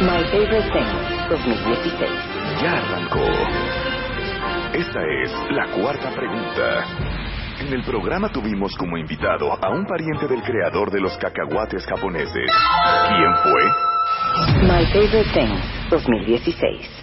My Favorite Thing 2016. Ya arrancó. Esta es la cuarta pregunta. En el programa tuvimos como invitado a un pariente del creador de los cacahuates japoneses. ¿Quién fue? My Favorite Thing 2016.